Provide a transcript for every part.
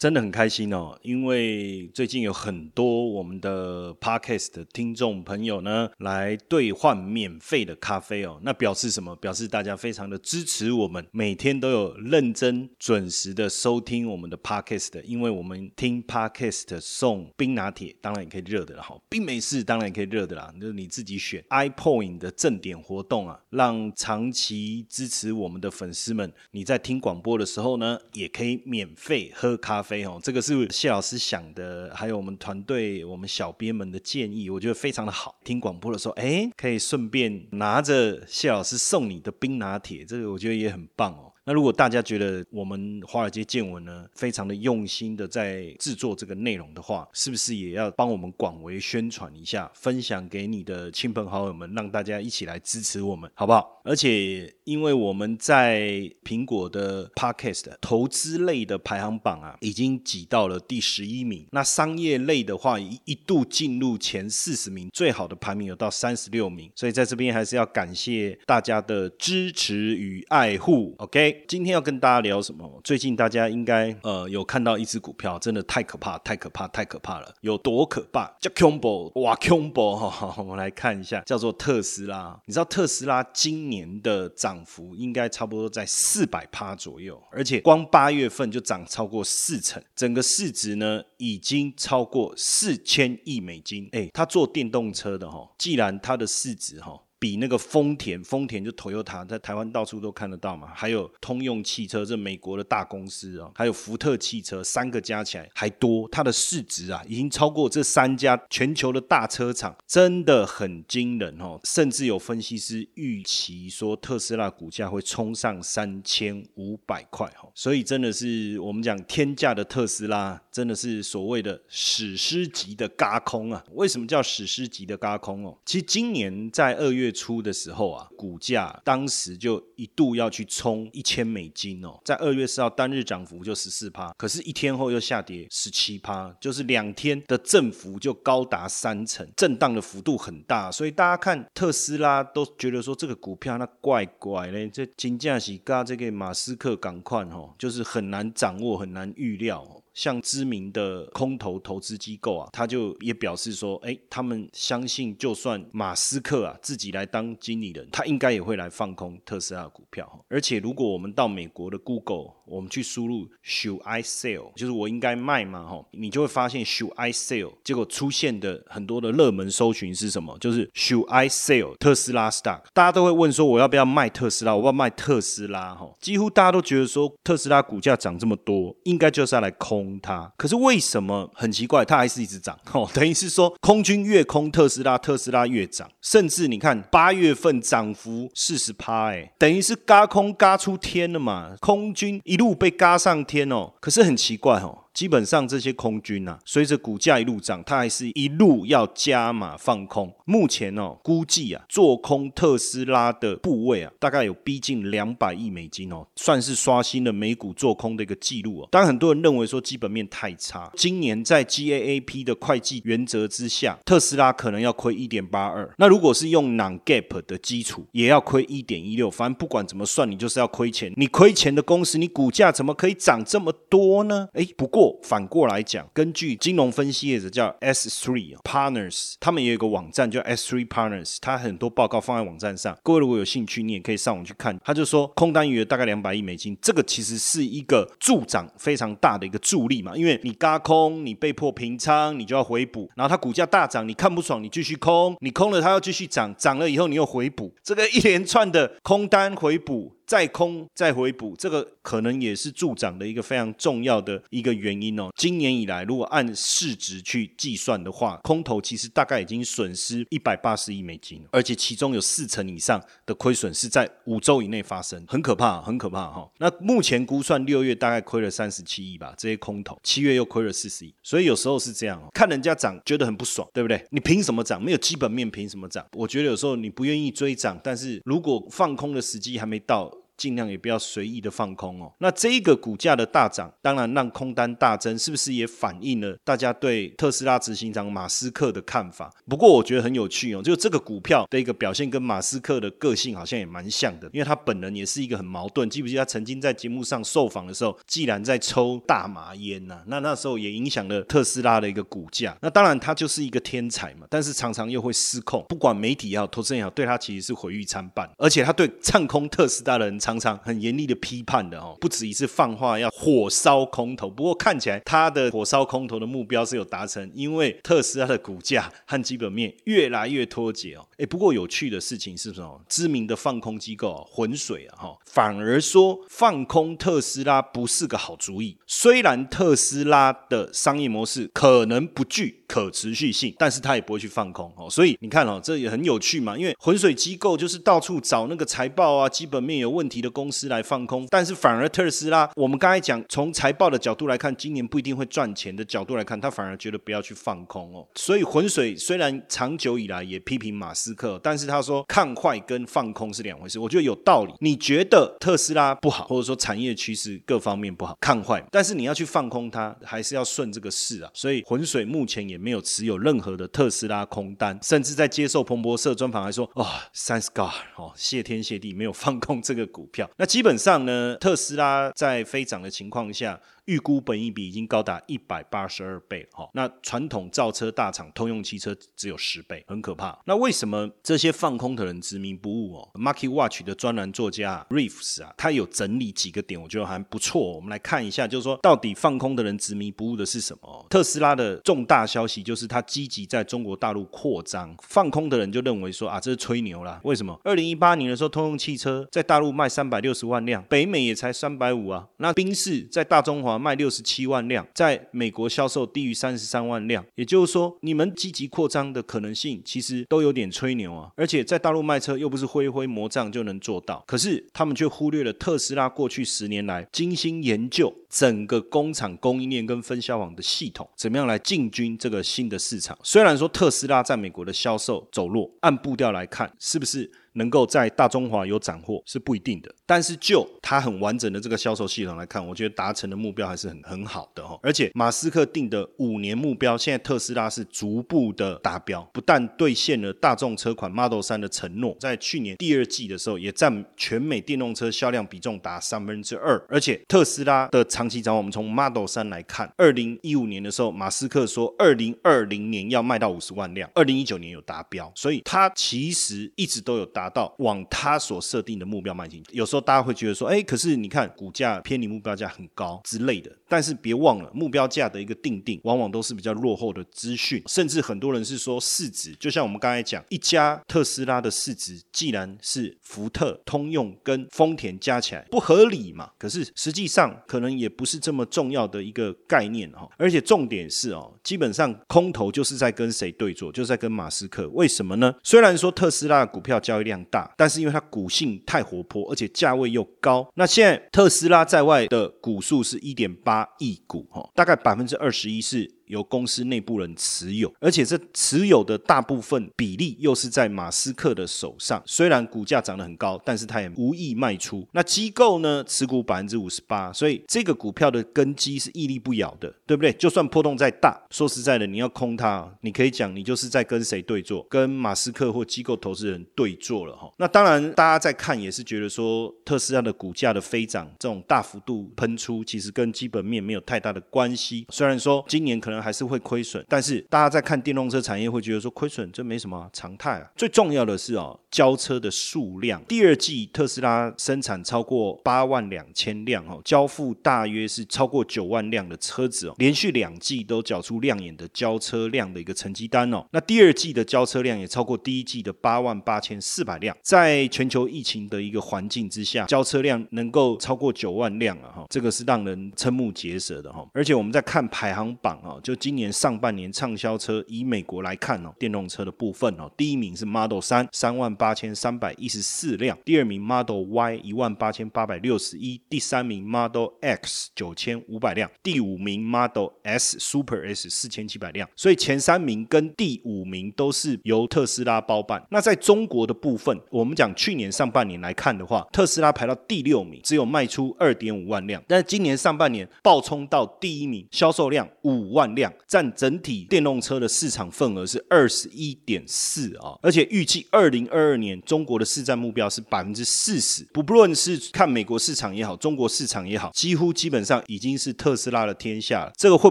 真的很开心哦，因为最近有很多我们的 podcast 的听众朋友呢，来兑换免费的咖啡哦。那表示什么？表示大家非常的支持我们，每天都有认真准时的收听我们的 podcast。因为我们听 podcast 送冰拿铁，当然也可以热的啦。哈，冰美式当然也可以热的啦，就是你自己选。iPoint 的正点活动啊，让长期支持我们的粉丝们，你在听广播的时候呢，也可以免费喝咖啡。飞哦，这个是谢老师想的，还有我们团队、我们小编们的建议，我觉得非常的好。听广播的时候，哎，可以顺便拿着谢老师送你的冰拿铁，这个我觉得也很棒哦。那如果大家觉得我们华尔街见闻呢，非常的用心的在制作这个内容的话，是不是也要帮我们广为宣传一下，分享给你的亲朋好友们，让大家一起来支持我们，好不好？而且因为我们在苹果的 Podcast 投资类的排行榜啊，已经挤到了第十一名。那商业类的话，一一度进入前四十名，最好的排名有到三十六名。所以在这边还是要感谢大家的支持与爱护。OK。今天要跟大家聊什么？最近大家应该呃有看到一只股票，真的太可怕，太可怕，太可怕了！有多可怕？叫 Combo，哇，Combo 哈！我们来看一下，叫做特斯拉。你知道特斯拉今年的涨幅应该差不多在四百趴左右，而且光八月份就涨超过四成，整个市值呢已经超过四千亿美金。哎，他做电动车的哈，既然它的市值哈。比那个丰田，丰田就 Toyota，在台湾到处都看得到嘛。还有通用汽车，这美国的大公司哦，还有福特汽车，三个加起来还多。它的市值啊，已经超过这三家全球的大车厂，真的很惊人哦。甚至有分析师预期说，特斯拉股价会冲上三千五百块哈。所以真的是我们讲天价的特斯拉，真的是所谓的史诗级的嘎空啊。为什么叫史诗级的嘎空哦？其实今年在二月。初的时候啊，股价当时就一度要去冲一千美金哦，在二月四号单日涨幅就十四趴，可是，一天后又下跌十七趴，就是两天的振幅就高达三成，震荡的幅度很大，所以大家看特斯拉都觉得说这个股票那怪怪嘞，这金价是跟这个马斯克赶快哦，就是很难掌握，很难预料。像知名的空头投资机构啊，他就也表示说，哎，他们相信，就算马斯克啊自己来当经理人，他应该也会来放空特斯拉股票。而且，如果我们到美国的 Google，我们去输入 Should I sell，就是我应该卖吗？哈，你就会发现 Should I sell，结果出现的很多的热门搜寻是什么？就是 Should I sell 特斯拉 stock？大家都会问说，我要不要卖特斯拉？我要卖特斯拉？哈，几乎大家都觉得说，特斯拉股价涨这么多，应该就是要来空。空它，可是为什么很奇怪，它还是一直涨？哦，等于是说空军越空特斯拉，特斯拉越涨，甚至你看八月份涨幅四十趴，哎，等于是嘎空嘎出天了嘛，空军一路被嘎上天哦。可是很奇怪哦。基本上这些空军啊，随着股价一路涨，它还是一路要加码放空。目前哦，估计啊，做空特斯拉的部位啊，大概有逼近两百亿美金哦，算是刷新了美股做空的一个记录哦。当然，很多人认为说基本面太差，今年在 GAAP 的会计原则之下，特斯拉可能要亏一点八二。那如果是用 Non-GAAP 的基础，也要亏一点一六。反正不管怎么算，你就是要亏钱。你亏钱的公司，你股价怎么可以涨这么多呢？哎，不过。反过来讲，根据金融分析业者叫 S Three Partners，他们也有一个网站叫 S Three Partners，它很多报告放在网站上。各位如果有兴趣，你也可以上网去看。他就说，空单余额大概两百亿美金，这个其实是一个助长非常大的一个助力嘛，因为你嘎空，你被迫平仓，你就要回补，然后它股价大涨，你看不爽，你继续空，你空了它要继续涨，涨了以后你又回补，这个一连串的空单回补。再空再回补，这个可能也是助涨的一个非常重要的一个原因哦。今年以来，如果按市值去计算的话，空头其实大概已经损失一百八十亿美金，而且其中有四成以上的亏损是在五周以内发生，很可怕，很可怕哈。那目前估算六月大概亏了三十七亿吧，这些空头，七月又亏了四十亿，所以有时候是这样哦，看人家涨觉得很不爽，对不对？你凭什么涨？没有基本面凭什么涨？我觉得有时候你不愿意追涨，但是如果放空的时机还没到。尽量也不要随意的放空哦。那这一个股价的大涨，当然让空单大增，是不是也反映了大家对特斯拉执行长马斯克的看法？不过我觉得很有趣哦，就这个股票的一个表现跟马斯克的个性好像也蛮像的，因为他本人也是一个很矛盾。记不记得他曾经在节目上受访的时候，既然在抽大麻烟呐，那那时候也影响了特斯拉的一个股价。那当然他就是一个天才嘛，但是常常又会失控。不管媒体也好，投资人也好，对他其实是毁誉参半，而且他对唱空特斯拉的人。常常很严厉的批判的哦，不止一次放话要火烧空头。不过看起来他的火烧空头的目标是有达成，因为特斯拉的股价和基本面越来越脱节哦。哎，不过有趣的事情是什么？知名的放空机构浑水啊哈，反而说放空特斯拉不是个好主意。虽然特斯拉的商业模式可能不具可持续性，但是他也不会去放空哦。所以你看哦，这也很有趣嘛，因为浑水机构就是到处找那个财报啊，基本面有问题。的公司来放空，但是反而特斯拉，我们刚才讲从财报的角度来看，今年不一定会赚钱的角度来看，他反而觉得不要去放空哦。所以浑水虽然长久以来也批评马斯克，但是他说看坏跟放空是两回事，我觉得有道理。你觉得特斯拉不好，或者说产业趋势各方面不好，看坏，但是你要去放空它，还是要顺这个势啊。所以浑水目前也没有持有任何的特斯拉空单，甚至在接受彭博社专访还说：“哦，Thanks God，哦，谢天谢地，没有放空这个股。”票那基本上呢，特斯拉在飞涨的情况下。预估本益比已经高达一百八十二倍哈，那传统造车大厂通用汽车只有十倍，很可怕。那为什么这些放空的人执迷不悟哦？Market Watch 的专栏作家 Reeves 啊，他有整理几个点，我觉得还不错。我们来看一下，就是说到底放空的人执迷不悟的是什么？特斯拉的重大消息就是他积极在中国大陆扩张，放空的人就认为说啊，这是吹牛啦。为什么？二零一八年的时候，通用汽车在大陆卖三百六十万辆，北美也才三百五啊。那宾士在大中华。卖六十七万辆，在美国销售低于三十三万辆，也就是说，你们积极扩张的可能性其实都有点吹牛啊！而且在大陆卖车又不是挥挥魔杖就能做到，可是他们却忽略了特斯拉过去十年来精心研究整个工厂供应链跟分销网的系统，怎么样来进军这个新的市场。虽然说特斯拉在美国的销售走弱，按步调来看，是不是？能够在大中华有斩获是不一定的，但是就它很完整的这个销售系统来看，我觉得达成的目标还是很很好的哈。而且马斯克定的五年目标，现在特斯拉是逐步的达标，不但兑现了大众车款 Model 三的承诺，在去年第二季的时候也占全美电动车销量比重达三分之二。而且特斯拉的长期展望，我们从 Model 三来看，二零一五年的时候，马斯克说二零二零年要卖到五十万辆，二零一九年有达标，所以他其实一直都有达。达到往他所设定的目标迈进，有时候大家会觉得说，哎，可是你看股价偏离目标价很高之类的。但是别忘了，目标价的一个定定，往往都是比较落后的资讯，甚至很多人是说市值，就像我们刚才讲，一家特斯拉的市值，既然是福特、通用跟丰田加起来不合理嘛，可是实际上可能也不是这么重要的一个概念哈。而且重点是哦，基本上空头就是在跟谁对坐，就是在跟马斯克。为什么呢？虽然说特斯拉的股票交易量量大，但是因为它股性太活泼，而且价位又高。那现在特斯拉在外的股数是一点八亿股，哈，大概百分之二十一是。由公司内部人持有，而且这持有的大部分比例又是在马斯克的手上。虽然股价涨得很高，但是他也无意卖出。那机构呢，持股百分之五十八，所以这个股票的根基是屹立不摇的，对不对？就算波动再大，说实在的，你要空它，你可以讲你就是在跟谁对坐，跟马斯克或机构投资人对坐了哈。那当然，大家在看也是觉得说，特斯拉的股价的飞涨，这种大幅度喷出，其实跟基本面没有太大的关系。虽然说今年可能。还是会亏损，但是大家在看电动车产业会觉得说亏损这没什么常态啊。最重要的是哦，交车的数量，第二季特斯拉生产超过八万两千辆哦，交付大约是超过九万辆的车子哦，连续两季都缴出亮眼的交车量的一个成绩单哦。那第二季的交车量也超过第一季的八万八千四百辆，在全球疫情的一个环境之下，交车量能够超过九万辆啊哈，这个是让人瞠目结舌的哈。而且我们在看排行榜啊，就就今年上半年畅销车，以美国来看哦，电动车的部分哦，第一名是 Model 三，三万八千三百一十四辆；第二名 Model Y，一万八千八百六十一；第三名 Model X，九千五百辆；第五名 Model S Super S，四千七百辆。所以前三名跟第五名都是由特斯拉包办。那在中国的部分，我们讲去年上半年来看的话，特斯拉排到第六名，只有卖出二点五万辆，但是今年上半年爆冲到第一名，销售量五万辆，占整体电动车的市场份额是二十一点四啊，而且预计二零二二年中国的市占目标是百分之四十。不不论是看美国市场也好，中国市场也好，几乎基本上已经是特斯拉的天下了。这个会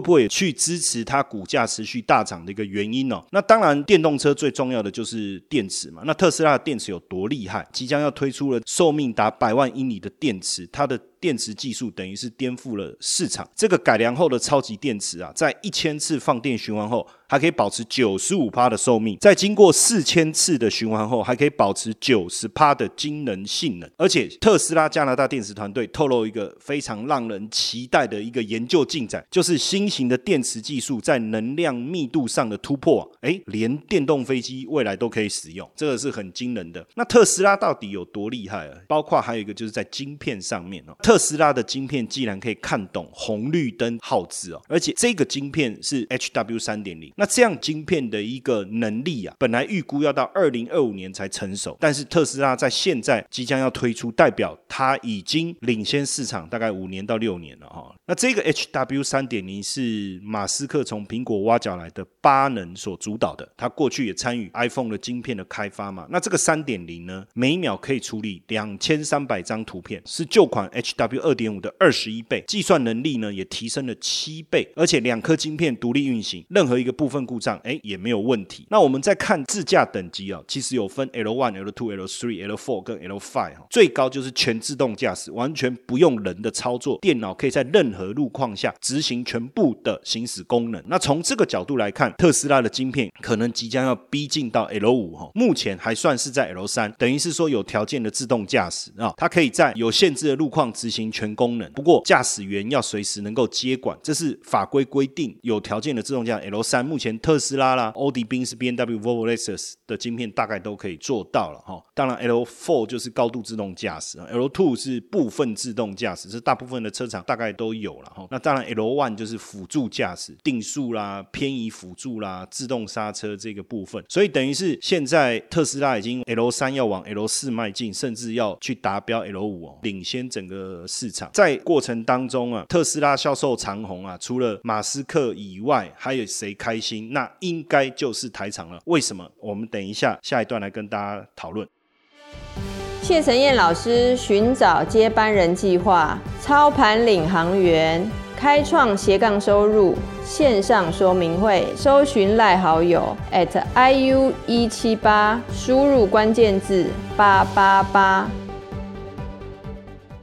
不会去支持它股价持续大涨的一个原因呢？那当然，电动车最重要的就是电池嘛。那特斯拉的电池有多厉害？即将要推出了寿命达百万英里的电池，它的。电池技术等于是颠覆了市场。这个改良后的超级电池啊，在一千千次放电循环后，还可以保持九十五趴的寿命；在经过四千次的循环后，还可以保持九十趴的晶能性能。而且，特斯拉加拿大电池团队透露一个非常让人期待的一个研究进展，就是新型的电池技术在能量密度上的突破。哎，连电动飞机未来都可以使用，这个是很惊人的。那特斯拉到底有多厉害啊？包括还有一个就是在晶片上面哦。特斯拉的晶片既然可以看懂红绿灯号字哦，而且这个晶片是 HW 三点零，那这样晶片的一个能力啊，本来预估要到二零二五年才成熟，但是特斯拉在现在即将要推出，代表它已经领先市场大概五年到六年了哈。那这个 HW 三点零是马斯克从苹果挖角来的八能所主导的，他过去也参与 iPhone 的晶片的开发嘛。那这个三点零呢，每秒可以处理两千三百张图片，是旧款 H。W 二点五的二十一倍，计算能力呢也提升了七倍，而且两颗晶片独立运行，任何一个部分故障，哎也没有问题。那我们再看自驾等级啊，其实有分 L one、L two、L three、L four 跟 L five 哈，最高就是全自动驾驶，完全不用人的操作，电脑可以在任何路况下执行全部的行驶功能。那从这个角度来看，特斯拉的晶片可能即将要逼近到 L 五哈，目前还算是在 L 三，等于是说有条件的自动驾驶啊，它可以在有限制的路况执行全功能，不过驾驶员要随时能够接管，这是法规规定有条件的自动驾驶。L 三目前特斯拉啦、奥迪、宾士、B N W、Volvo、Lexus 的晶片大概都可以做到了哈。当然，L four 就是高度自动驾驶，L two 是部分自动驾驶，是大部分的车厂大概都有了哈。那当然，L one 就是辅助驾驶、定速啦、偏移辅助啦、自动刹车这个部分。所以等于是现在特斯拉已经 L 三要往 L 四迈进，甚至要去达标 L 五哦，领先整个市场。在过程当中啊，特斯拉销售长虹啊，除了马斯克以外，还有谁开心？那应该就是台场了。为什么？我们等一下下一段来跟大家讨论。谢晨燕老师寻找接班人计划，操盘领航员，开创斜杠收入线上说明会，搜寻赖好友 at iu 一七八，输入关键字八八八。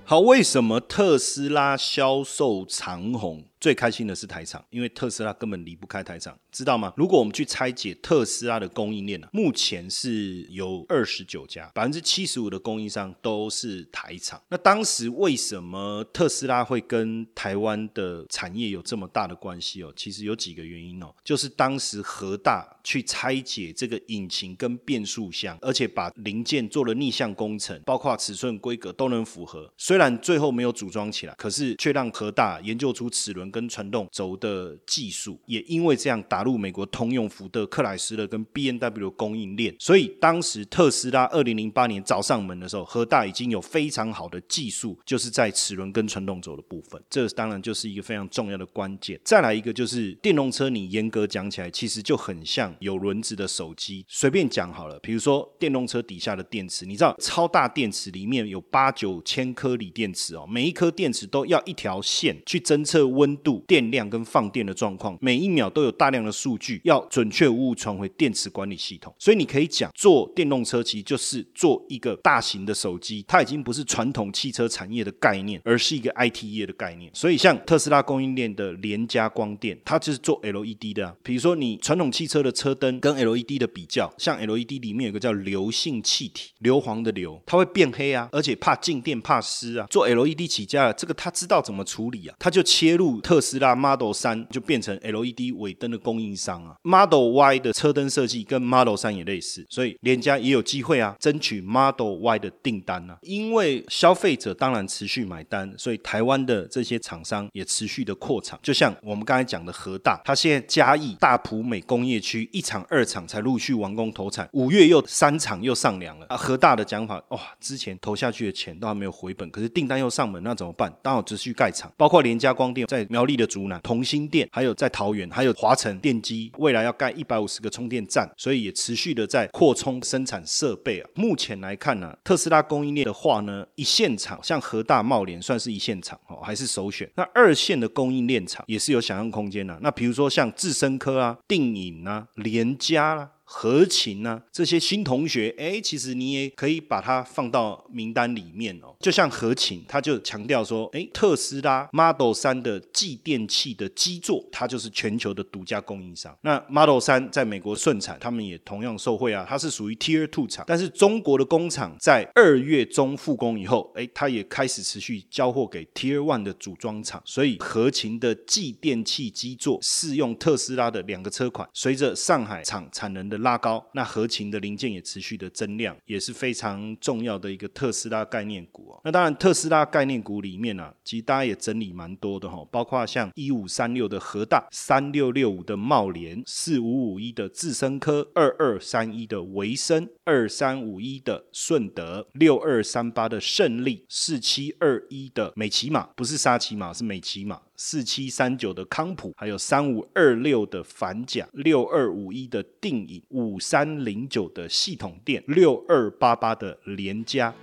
好，为什么特斯拉销售长虹？最开心的是台厂，因为特斯拉根本离不开台厂，知道吗？如果我们去拆解特斯拉的供应链呢，目前是有二十九家，百分之七十五的供应商都是台厂。那当时为什么特斯拉会跟台湾的产业有这么大的关系哦？其实有几个原因哦，就是当时和大去拆解这个引擎跟变速箱，而且把零件做了逆向工程，包括尺寸规格都能符合。虽然最后没有组装起来，可是却让和大研究出齿轮。跟传动轴的技术，也因为这样打入美国通用、福特、克莱斯勒跟 B N W 供应链，所以当时特斯拉二零零八年找上门的时候，和大已经有非常好的技术，就是在齿轮跟传动轴的部分，这当然就是一个非常重要的关键。再来一个就是电动车，你严格讲起来，其实就很像有轮子的手机。随便讲好了，比如说电动车底下的电池，你知道超大电池里面有八九千颗锂电池哦，每一颗电池都要一条线去侦测温。度、电量跟放电的状况，每一秒都有大量的数据要准确无误传回电池管理系统。所以你可以讲，做电动车其实就是做一个大型的手机，它已经不是传统汽车产业的概念，而是一个 IT 业的概念。所以像特斯拉供应链的联家光电，它就是做 LED 的啊。比如说你传统汽车的车灯跟 LED 的比较，像 LED 里面有个叫硫性气体，硫磺的硫，它会变黑啊，而且怕静电、怕湿啊。做 LED 起家了，这个他知道怎么处理啊，他就切入特斯拉 Model 三，就变成 LED 尾灯的供应商啊。Model Y 的车灯设计跟 Model 三也类似，所以联家也有机会啊，争取 Model Y 的订单啊。因为消费者当然持续买单，所以台湾的这些厂商也持续的扩厂。就像我们刚才讲的和大，它现在嘉义大埔美工业区一厂、二厂才陆续完工投产，五月又三厂又上梁了啊。和大的讲法，哇，之前投下去的钱都还没有回本，可是订单又上门，那怎么办？当然持续盖厂，包括联家光电在苗栗的竹南、同心店，还有在桃园，还有华晨电机，未来要盖一百五十个充电站，所以也持续的在扩充生产设备啊。目前来看呢，特斯拉供应链的话呢，一线厂像和大茂联算是一线厂哦，还是首选。那二线的供应链厂也是有想象空间的。那比如说像智深科啊、定影啊、联家啦。合情呢？这些新同学，哎，其实你也可以把它放到名单里面哦。就像合情，他就强调说，哎，特斯拉 Model 三的继电器的基座，它就是全球的独家供应商。那 Model 三在美国顺产，他们也同样受惠啊。它是属于 Tier Two 厂，但是中国的工厂在二月中复工以后，哎，它也开始持续交货给 Tier One 的组装厂。所以合情的继电器基座适用特斯拉的两个车款，随着上海厂产能的。拉高，那合情的零件也持续的增量，也是非常重要的一个特斯拉概念股哦。那当然，特斯拉概念股里面呢，其实大家也整理蛮多的哈，包括像一五三六的核大、三六六五的茂联、四五五一的智深科、二二三一的维生、二三五一的顺德、六二三八的胜利、四七二一的美骑马，不是沙骑马，是美骑马。四七三九的康普，还有三五二六的反甲，六二五一的定影，五三零九的系统电，六二八八的联家。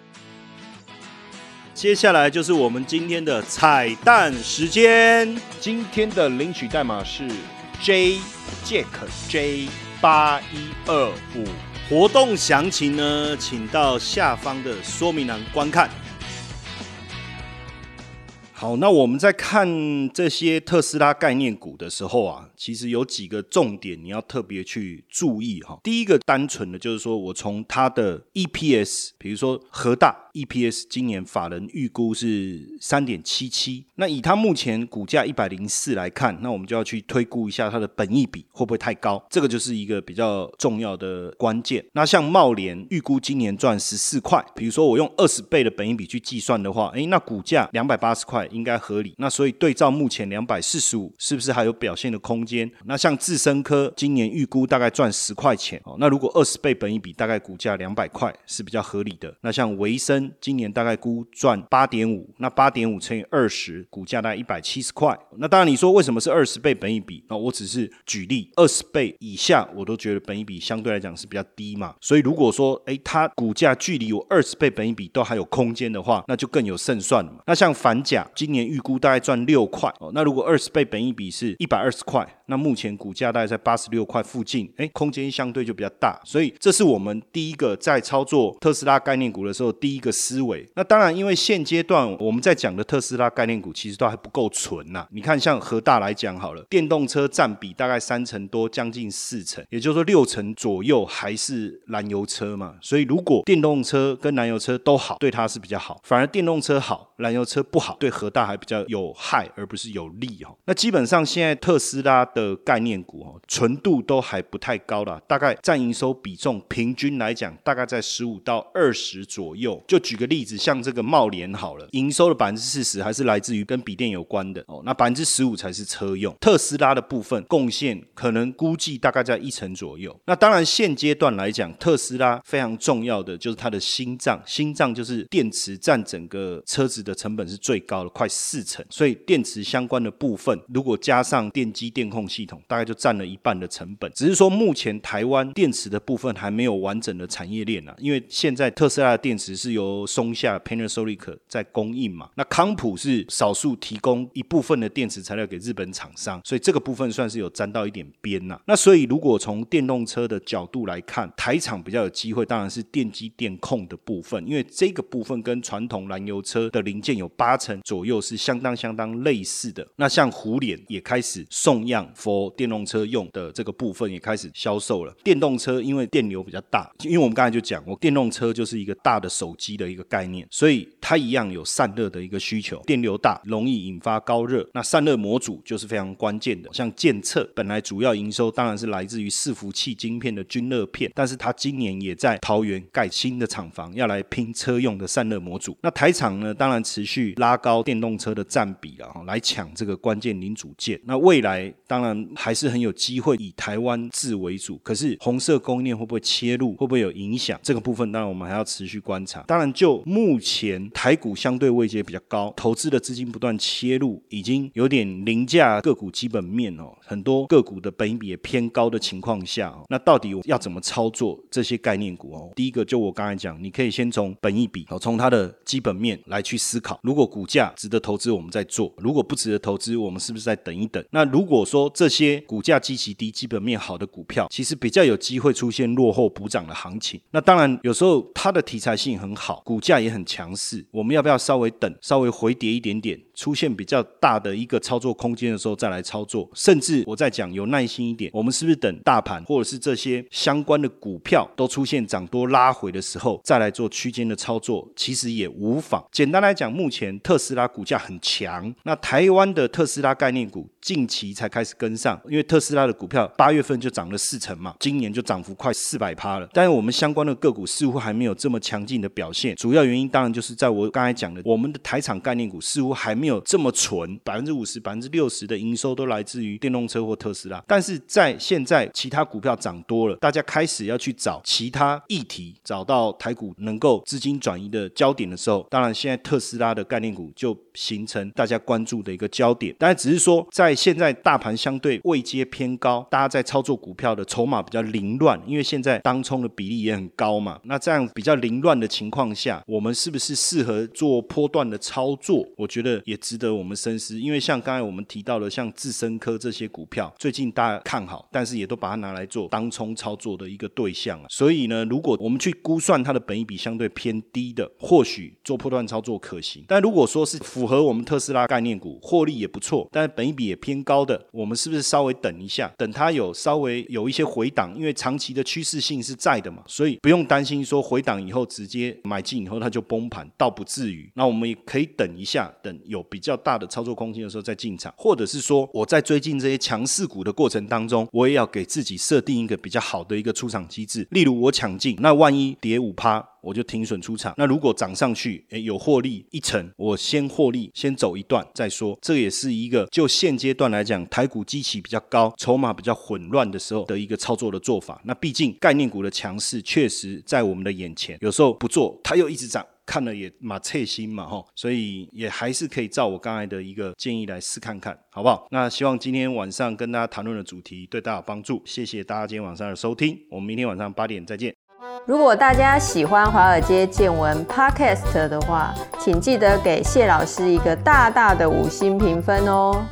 接下来就是我们今天的彩蛋时间，今天的领取代码是 J Jack J 八一二五，活动详情呢，请到下方的说明栏观看。好，那我们在看这些特斯拉概念股的时候啊，其实有几个重点你要特别去注意哈。第一个，单纯的就是说我从它的 EPS，比如说核大。EPS 今年法人预估是三点七七，那以它目前股价一百零四来看，那我们就要去推估一下它的本益比会不会太高，这个就是一个比较重要的关键。那像茂联预估今年赚十四块，比如说我用二十倍的本益比去计算的话，诶，那股价两百八十块应该合理。那所以对照目前两百四十五，是不是还有表现的空间？那像智深科今年预估大概赚十块钱哦，那如果二十倍本益比，大概股价两百块是比较合理的。那像维生。今年大概估赚八点五，那八点五乘以二十，股价大概一百七十块。那当然你说为什么是二十倍本益比？那我只是举例，二十倍以下我都觉得本益比相对来讲是比较低嘛。所以如果说哎它股价距离我二十倍本益比都还有空间的话，那就更有胜算了嘛。那像反甲今年预估大概赚六块哦，那如果二十倍本益比是一百二十块，那目前股价大概在八十六块附近，哎空间相对就比较大。所以这是我们第一个在操作特斯拉概念股的时候第一个思维。那当然，因为现阶段我们在讲的特斯拉概念股其实都还不够纯呐。你看，像和大来讲好了，电动车占比大概三成多，将近四成，也就是说六成左右还是燃油车嘛。所以如果电动车跟燃油车都好，对它是比较好；反而电动车好，燃油车不好，对核大还比较有害，而不是有利哦。那基本上现在特斯拉的概念股哦，纯度都还不太高了，大概占营收比重平均来讲，大概在十五到二十左右。就举个。例子像这个茂联好了，营收的百分之四十还是来自于跟笔电有关的哦，那百分之十五才是车用。特斯拉的部分贡献可能估计大概在一成左右。那当然现阶段来讲，特斯拉非常重要的就是它的心脏，心脏就是电池占整个车子的成本是最高的，快四成。所以电池相关的部分，如果加上电机电控系统，大概就占了一半的成本。只是说目前台湾电池的部分还没有完整的产业链啊，因为现在特斯拉的电池是由松下 Panasonic 在供应嘛，那康普是少数提供一部分的电池材料给日本厂商，所以这个部分算是有沾到一点边呐。那所以如果从电动车的角度来看，台厂比较有机会，当然是电机电控的部分，因为这个部分跟传统燃油车的零零件有八成左右是相当相当类似的。那像虎脸也开始送样 for 电动车用的这个部分也开始销售了。电动车因为电流比较大，因为我们刚才就讲过，电动车就是一个大的手机的一个概念，所以它一样有散热的一个需求，电流大容易引发高热，那散热模组就是非常关键的。像建测本来主要营收当然是来自于伺服器晶片的均热片，但是它今年也在桃园盖新的厂房，要来拼车用的散热模组。那台厂呢，当然持续拉高电动车的占比啊，来抢这个关键零组件。那未来当然还是很有机会以台湾制为主，可是红色供应链会不会切入，会不会有影响？这个部分当然我们还要持续观察。当然，就目前台股相对位阶比较高，投资的资金不断切入，已经有点凌驾个股基本面哦。很多个股的本比也偏高的情况下，那到底要怎么操作这些概念股哦？第一个就我刚才讲，你可以先从本益比，从它的基本面来去思考。如果股价值得投资，我们再做；如果不值得投资，我们是不是再等一等？那如果说这些股价极其低、基本面好的股票，其实比较有机会出现落后补涨的行情。那当然，有时候它的题材性很好，股价也很强势，我们要不要稍微等，稍微回跌一点点？出现比较大的一个操作空间的时候再来操作，甚至我再讲有耐心一点，我们是不是等大盘或者是这些相关的股票都出现涨多拉回的时候再来做区间的操作，其实也无妨。简单来讲，目前特斯拉股价很强，那台湾的特斯拉概念股近期才开始跟上，因为特斯拉的股票八月份就涨了四成嘛，今年就涨幅快四百趴了。但是我们相关的个股似乎还没有这么强劲的表现，主要原因当然就是在我刚才讲的，我们的台厂概念股似乎还没。没有这么纯，百分之五十、百分之六十的营收都来自于电动车或特斯拉。但是在现在其他股票涨多了，大家开始要去找其他议题，找到台股能够资金转移的焦点的时候，当然现在特斯拉的概念股就形成大家关注的一个焦点。但只是说，在现在大盘相对位阶偏高，大家在操作股票的筹码比较凌乱，因为现在当冲的比例也很高嘛。那这样比较凌乱的情况下，我们是不是适合做波段的操作？我觉得也。也值得我们深思，因为像刚才我们提到的，像智深科这些股票，最近大家看好，但是也都把它拿来做当冲操作的一个对象啊。所以呢，如果我们去估算它的本益比相对偏低的，或许做破断操作可行。但如果说是符合我们特斯拉概念股，获利也不错，但是本益比也偏高的，我们是不是稍微等一下，等它有稍微有一些回档？因为长期的趋势性是在的嘛，所以不用担心说回档以后直接买进以后它就崩盘，倒不至于。那我们也可以等一下，等有。比较大的操作空间的时候再进场，或者是说我在追进这些强势股的过程当中，我也要给自己设定一个比较好的一个出场机制。例如我抢进，那万一跌五趴，我就停损出场。那如果涨上去，诶有获利一成，我先获利，先走一段再说。这也是一个就现阶段来讲，台股基期比较高，筹码比较混乱的时候的一个操作的做法。那毕竟概念股的强势确实在我们的眼前，有时候不做，它又一直涨。看了也蛮切心嘛，吼，所以也还是可以照我刚才的一个建议来试看看，好不好？那希望今天晚上跟大家谈论的主题对大家有帮助，谢谢大家今天晚上的收听，我们明天晚上八点再见。如果大家喜欢华尔街见闻 Podcast 的话，请记得给谢老师一个大大的五星评分哦。